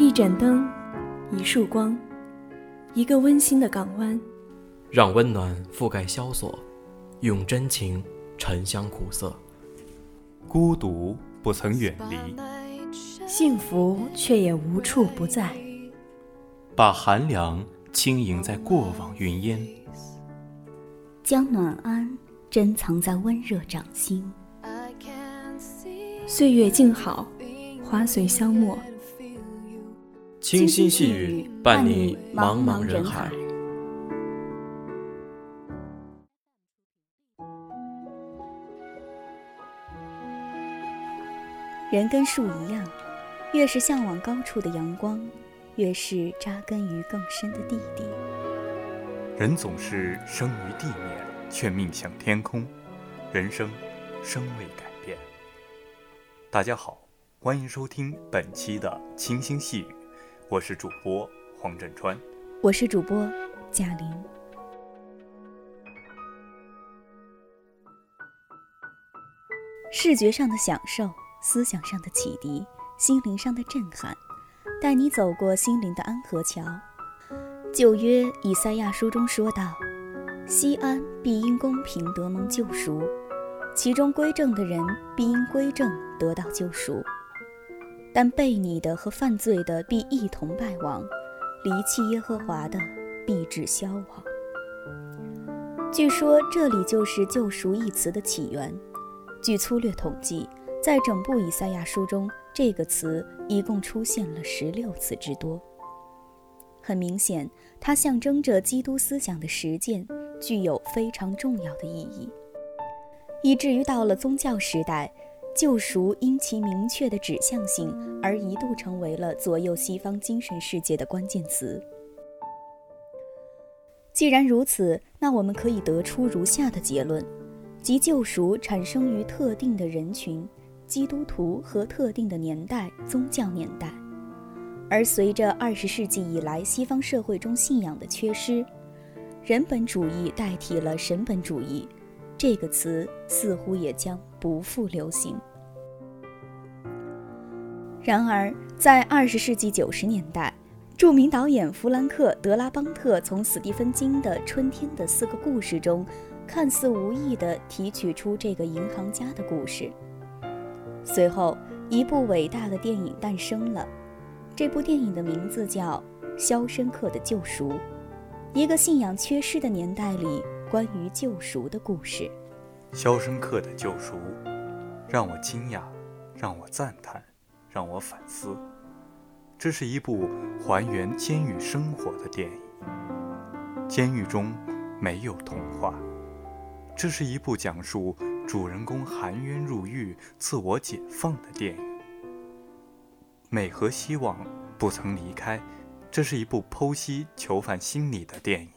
一盏灯，一束光，一个温馨的港湾，让温暖覆盖萧索，用真情沉香苦涩。孤独不曾远离，幸福却也无处不在。把寒凉轻盈在过往云烟，将暖安珍藏在温热掌心。岁月静好，花随香没。清新细雨伴你茫茫人海。人跟树一样，越是向往高处的阳光，越是扎根于更深的地底。人总是生于地面，却命向天空。人生，生未改变。大家好，欢迎收听本期的清新细语，我是主播黄振川，我是主播贾玲。视觉上的享受。思想上的启迪，心灵上的震撼，带你走过心灵的安河桥。旧约以赛亚书中说道：“西安必因公平得蒙救赎，其中归正的人必因归正得到救赎，但悖逆的和犯罪的必一同败亡，离弃耶和华的必致消亡。”据说这里就是“救赎”一词的起源。据粗略统计。在整部以赛亚书中，这个词一共出现了十六次之多。很明显，它象征着基督思想的实践，具有非常重要的意义，以至于到了宗教时代，救赎因其明确的指向性而一度成为了左右西方精神世界的关键词。既然如此，那我们可以得出如下的结论：即救赎产生于特定的人群。基督徒和特定的年代、宗教年代，而随着二十世纪以来西方社会中信仰的缺失，人本主义代替了神本主义，这个词似乎也将不复流行。然而，在二十世纪九十年代，著名导演弗兰克·德拉邦特从史蒂芬金的《春天的四个故事》中，看似无意地提取出这个银行家的故事。随后，一部伟大的电影诞生了。这部电影的名字叫《肖申克的救赎》，一个信仰缺失的年代里关于救赎的故事。《肖申克的救赎》让我惊讶，让我赞叹，让我反思。这是一部还原监狱生活的电影。监狱中没有童话。这是一部讲述。主人公含冤入狱、自我解放的电影，美和希望不曾离开。这是一部剖析囚犯心理的电影，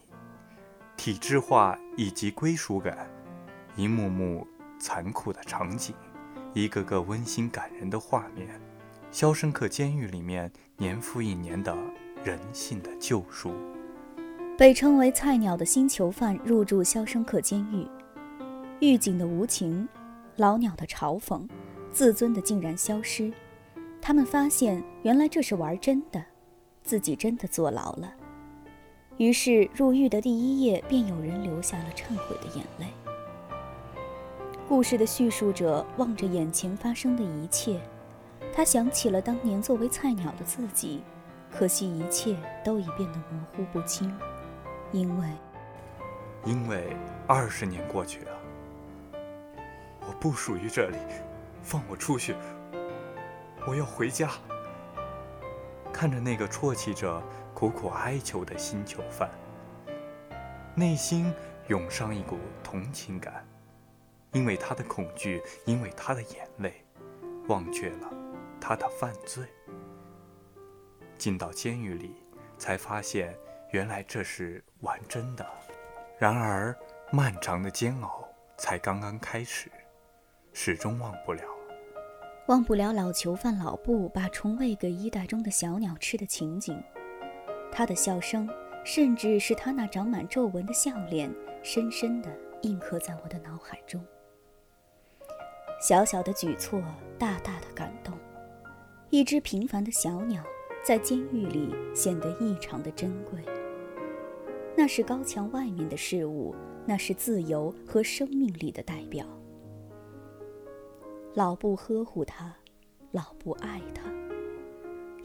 体制化以及归属感，一幕幕残酷的场景，一个个温馨感人的画面，《肖申克监狱》里面年复一年的人性的救赎。被称为“菜鸟”的新囚犯入住肖申克监狱。狱警的无情，老鸟的嘲讽，自尊的竟然消失。他们发现，原来这是玩真的，自己真的坐牢了。于是，入狱的第一夜便有人流下了忏悔的眼泪。故事的叙述者望着眼前发生的一切，他想起了当年作为菜鸟的自己，可惜一切都已变得模糊不清，因为，因为二十年过去了。我不属于这里，放我出去！我要回家。看着那个啜泣着、苦苦哀求的新囚犯，内心涌上一股同情感，因为他的恐惧，因为他的眼泪，忘却了他的犯罪。进到监狱里，才发现原来这是玩真的。然而，漫长的煎熬才刚刚开始。始终忘不了，忘不了老囚犯老布把虫喂给衣袋中的小鸟吃的情景，他的笑声，甚至是他那长满皱纹的笑脸，深深地印刻在我的脑海中。小小的举措，大大的感动。一只平凡的小鸟，在监狱里显得异常的珍贵。那是高墙外面的事物，那是自由和生命力的代表。老布呵护他，老布爱他，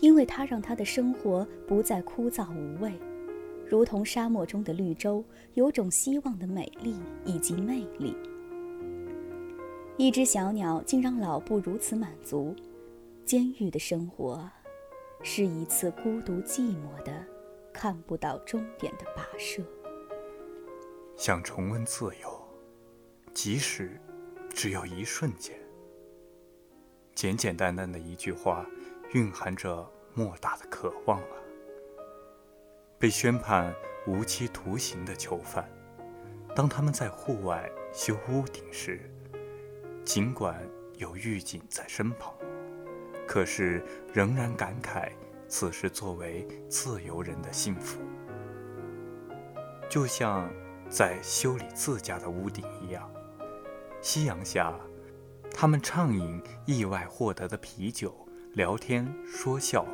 因为他让他的生活不再枯燥无味，如同沙漠中的绿洲，有种希望的美丽以及魅力。一只小鸟竟让老布如此满足。监狱的生活，是一次孤独寂寞的、看不到终点的跋涉。想重温自由，即使只有一瞬间。简简单单的一句话，蕴含着莫大的渴望啊！被宣判无期徒刑的囚犯，当他们在户外修屋顶时，尽管有狱警在身旁，可是仍然感慨此时作为自由人的幸福，就像在修理自家的屋顶一样。夕阳下。他们畅饮意外获得的啤酒，聊天说笑，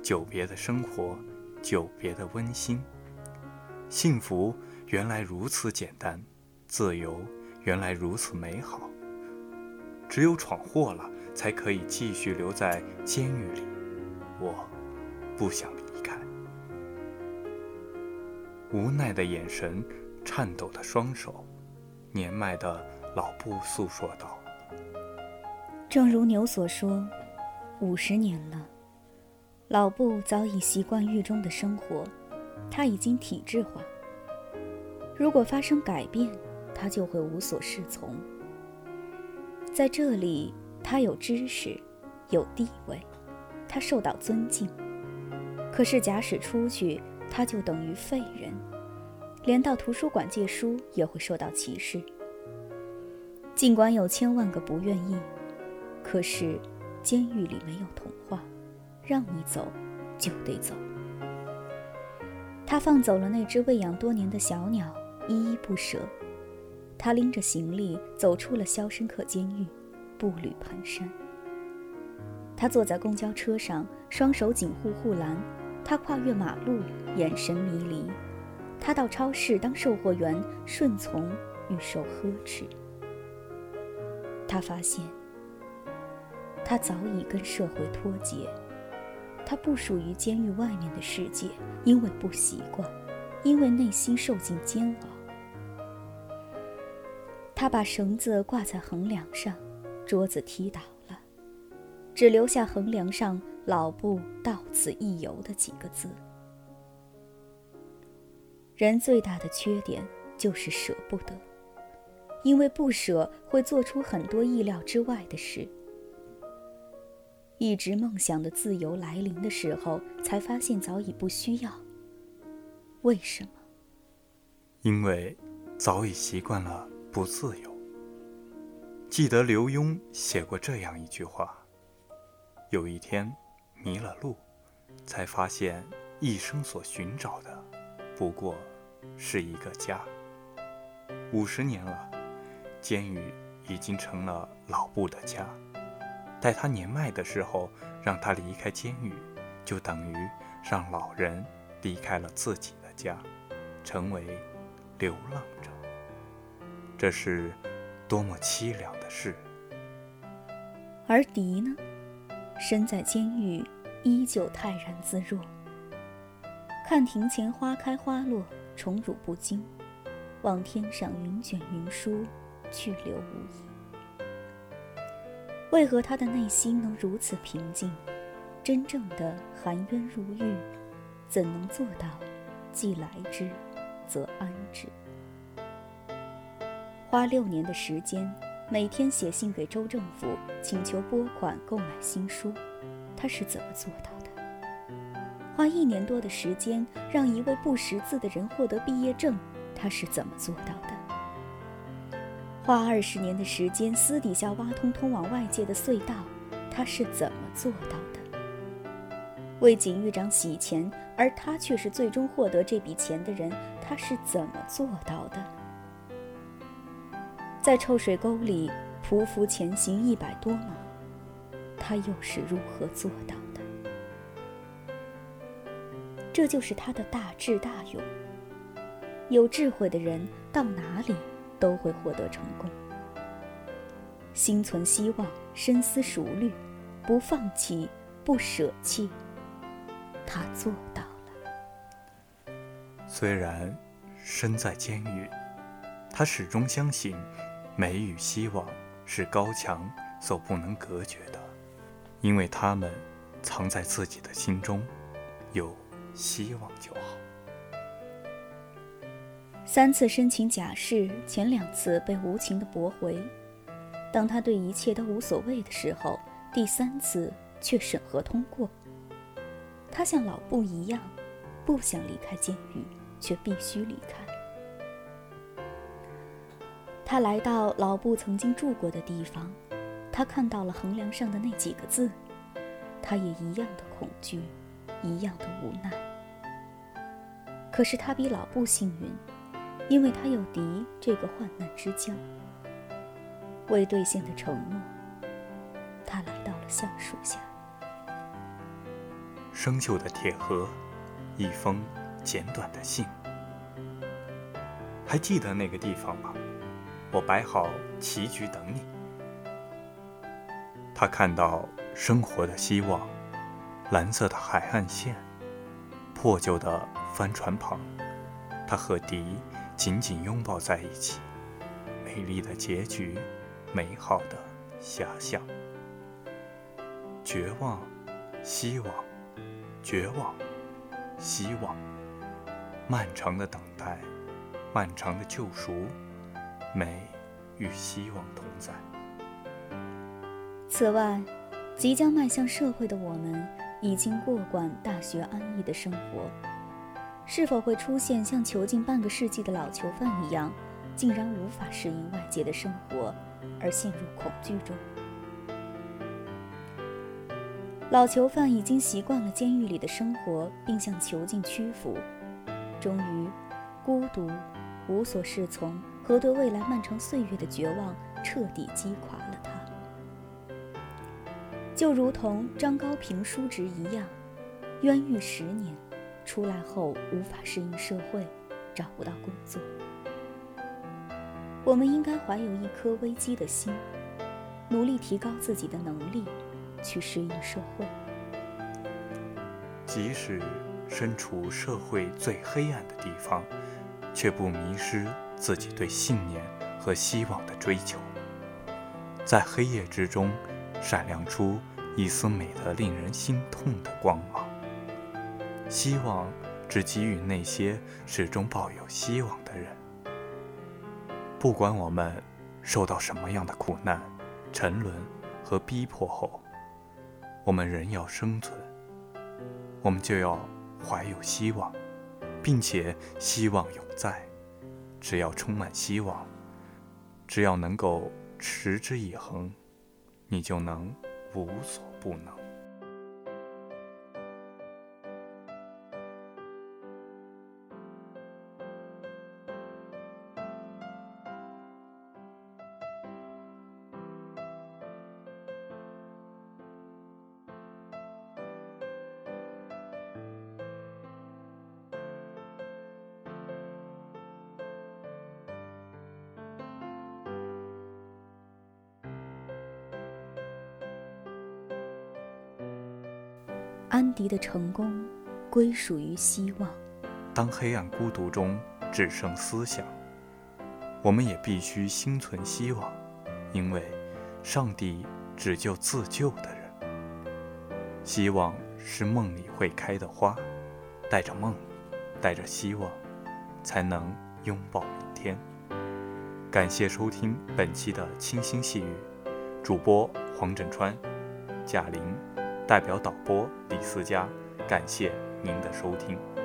久别的生活，久别的温馨。幸福原来如此简单，自由原来如此美好。只有闯祸了，才可以继续留在监狱里。我不想离开。无奈的眼神，颤抖的双手，年迈的老布诉说道。正如牛所说，五十年了，老布早已习惯狱中的生活，他已经体制化。如果发生改变，他就会无所适从。在这里，他有知识，有地位，他受到尊敬。可是，假使出去，他就等于废人，连到图书馆借书也会受到歧视。尽管有千万个不愿意。可是，监狱里没有童话，让你走，就得走。他放走了那只喂养多年的小鸟，依依不舍。他拎着行李走出了肖申克监狱，步履蹒跚。他坐在公交车上，双手紧护护栏。他跨越马路，眼神迷离。他到超市当售货员，顺从与受呵斥。他发现。他早已跟社会脱节，他不属于监狱外面的世界，因为不习惯，因为内心受尽煎熬。他把绳子挂在横梁上，桌子踢倒了，只留下横梁上“老布到此一游”的几个字。人最大的缺点就是舍不得，因为不舍会做出很多意料之外的事。一直梦想的自由来临的时候，才发现早已不需要。为什么？因为早已习惯了不自由。记得刘墉写过这样一句话：有一天迷了路，才发现一生所寻找的，不过是一个家。五十年了，监狱已经成了老布的家。待他年迈的时候，让他离开监狱，就等于让老人离开了自己的家，成为流浪者。这是多么凄凉的事！而狄呢，身在监狱，依旧泰然自若，看庭前花开花落，宠辱不惊；望天上云卷云舒，去留无意。为何他的内心能如此平静？真正的含冤入狱，怎能做到既来之，则安之？花六年的时间，每天写信给州政府，请求拨款购买新书，他是怎么做到的？花一年多的时间，让一位不识字的人获得毕业证，他是怎么做到的？花二十年的时间，私底下挖通通往外界的隧道，他是怎么做到的？为锦玉长洗钱，而他却是最终获得这笔钱的人，他是怎么做到的？在臭水沟里匍匐前行一百多码，他又是如何做到的？这就是他的大智大勇。有智慧的人到哪里都会获得成功。心存希望，深思熟虑，不放弃，不舍弃，他做到了。虽然身在监狱，他始终相信，美与希望是高墙所不能隔绝的，因为他们藏在自己的心中，有希望就好。三次申请假释，前两次被无情的驳回。当他对一切都无所谓的时候，第三次却审核通过。他像老布一样，不想离开监狱，却必须离开。他来到老布曾经住过的地方，他看到了横梁上的那几个字，他也一样的恐惧，一样的无奈。可是他比老布幸运，因为他有敌这个患难之交。未兑现的承诺，他来到了橡树下。生锈的铁盒，一封简短的信。还记得那个地方吗？我摆好棋局等你。他看到生活的希望，蓝色的海岸线，破旧的帆船旁，他和迪紧紧拥抱在一起，美丽的结局。美好的遐想，绝望，希望，绝望，希望，漫长的等待，漫长的救赎，美与希望同在。此外，即将迈向社会的我们，已经过惯大学安逸的生活，是否会出现像囚禁半个世纪的老囚犯一样，竟然无法适应外界的生活？而陷入恐惧中。老囚犯已经习惯了监狱里的生活，并向囚禁屈服。终于，孤独、无所适从和对未来漫长岁月的绝望彻底击垮了他。就如同张高平叔侄一样，冤狱十年，出来后无法适应社会，找不到工作。我们应该怀有一颗危机的心，努力提高自己的能力，去适应社会。即使身处社会最黑暗的地方，却不迷失自己对信念和希望的追求。在黑夜之中，闪亮出一丝美得令人心痛的光芒。希望只给予那些始终抱有希望的人。不管我们受到什么样的苦难、沉沦和逼迫后，我们仍要生存。我们就要怀有希望，并且希望永在。只要充满希望，只要能够持之以恒，你就能无所不能。安迪的成功归属于希望。当黑暗孤独中只剩思想，我们也必须心存希望，因为上帝只救自救的人。希望是梦里会开的花，带着梦，带着希望，才能拥抱明天。感谢收听本期的清新细语，主播黄振川、贾玲。代表导播李思佳，感谢您的收听。